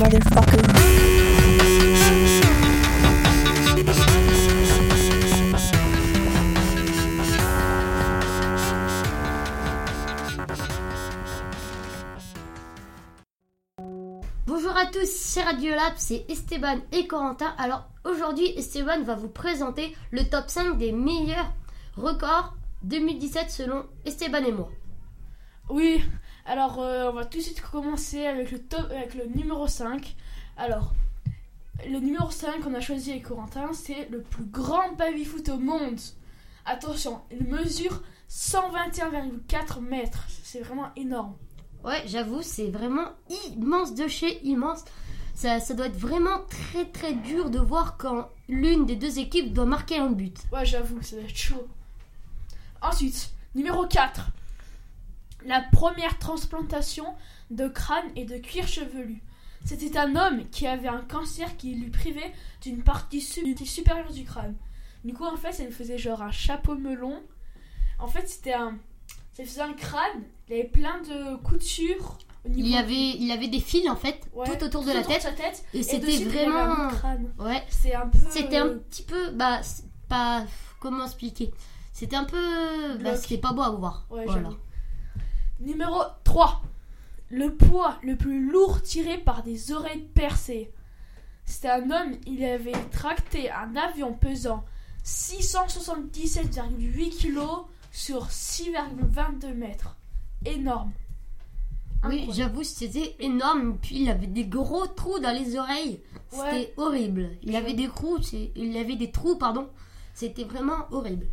motherfucker. Bonjour à tous, c'est Radio Lab, c'est Esteban et Corentin. Alors aujourd'hui, Esteban va vous présenter le top 5 des meilleurs records 2017 selon Esteban et moi. Oui, alors euh, on va tout de suite commencer avec le, top, avec le numéro 5. Alors, le numéro 5 qu'on a choisi avec Corentin, c'est le plus grand baby-foot au monde. Attention, il mesure 121,4 mètres. C'est vraiment énorme. Ouais, j'avoue, c'est vraiment immense de chez immense. Ça, ça doit être vraiment très très dur de voir quand l'une des deux équipes doit marquer un but. Ouais, j'avoue, ça va être chaud. Ensuite, numéro 4. La première transplantation de crâne et de cuir chevelu. C'était un homme qui avait un cancer qui lui privait d'une partie su- supérieure du crâne. Du coup, en fait, ça lui faisait genre un chapeau melon. En fait, c'était un. Ça lui faisait un crâne. Il avait plein de coutures au niveau. Il y avait, il avait des fils en fait Ouais, tout autour de la tête et Et c'était vraiment, ouais, C'est un peu. c'était un petit peu, bah, pas, comment expliquer C'était un peu, bah, c'était pas beau à voir. Ouais, voilà. Numéro 3. Le poids le plus lourd tiré par des oreilles percées. C'était un homme, il avait tracté un avion pesant 677,8 kg sur 6,22 mètres. Énorme. Oui, j'avoue, c'était énorme. Puis il avait des gros trous dans les oreilles. C'était Ouais. horrible. Il avait des trous, c'est- il avait des trous, pardon. C'était vraiment horrible.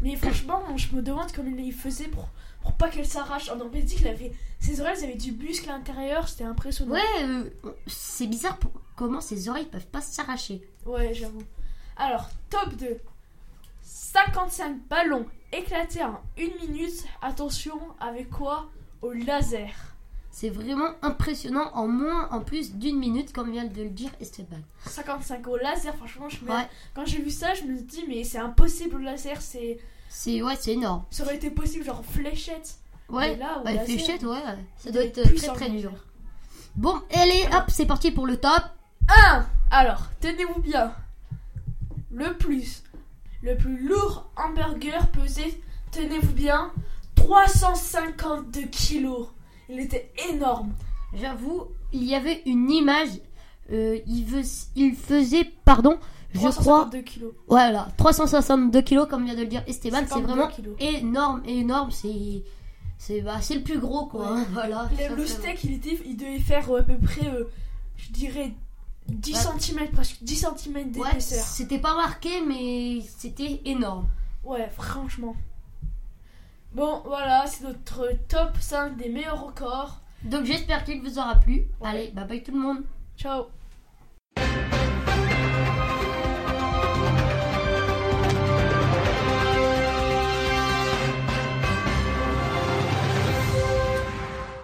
Mais franchement, je me demande comment il faisait pour, pour pas qu'elle s'arrache. En Norvège, il avait, ses oreilles avaient du muscle à l'intérieur, c'était impressionnant. Ouais, euh, c'est bizarre pour- comment ses oreilles peuvent pas s'arracher. Ouais, j'avoue. Alors, top 2. 55 ballons éclatés en une minute. Attention, avec quoi? Au laser. C'est vraiment impressionnant en moins, en plus d'une minute, comme vient de le dire Esteban. 55 au laser, franchement, je me- Ouais, quand j'ai vu ça, je me dis, mais c'est impossible au laser. C'est... c'est ouais, c'est énorme. Ça aurait été possible, genre fléchette. Ouais, là, ouais, laser, fléchette, ouais, ça doit être très très le dur. Bon, allez, hop, c'est parti pour le top. 1. Alors, tenez-vous bien. Le plus. Le plus lourd hamburger pesait, tenez-vous bien, 352 kilos. Il était énorme. J'avoue, il y avait une image. euh, il, il faisait, pardon, je crois, 352 kilos. voilà, 362 kilos, comme vient de le dire Esteban. C'est 52 vraiment kilos. énorme, énorme. C'est, c'est, bah, le plus gros, quoi. Ouais. hein, voilà. Le, steak, il, était, il devait faire euh, à peu près, euh, je dirais, 10 Ouais. cm, presque 10 cm Ouais, d'épaisseur. c'était pas marqué, mais c'était énorme. Ouais, franchement. Bon, voilà, c'est notre top 5 des meilleurs records. Donc j'espère qu'il vous aura plu. Allez, bye bye tout le monde. Ciao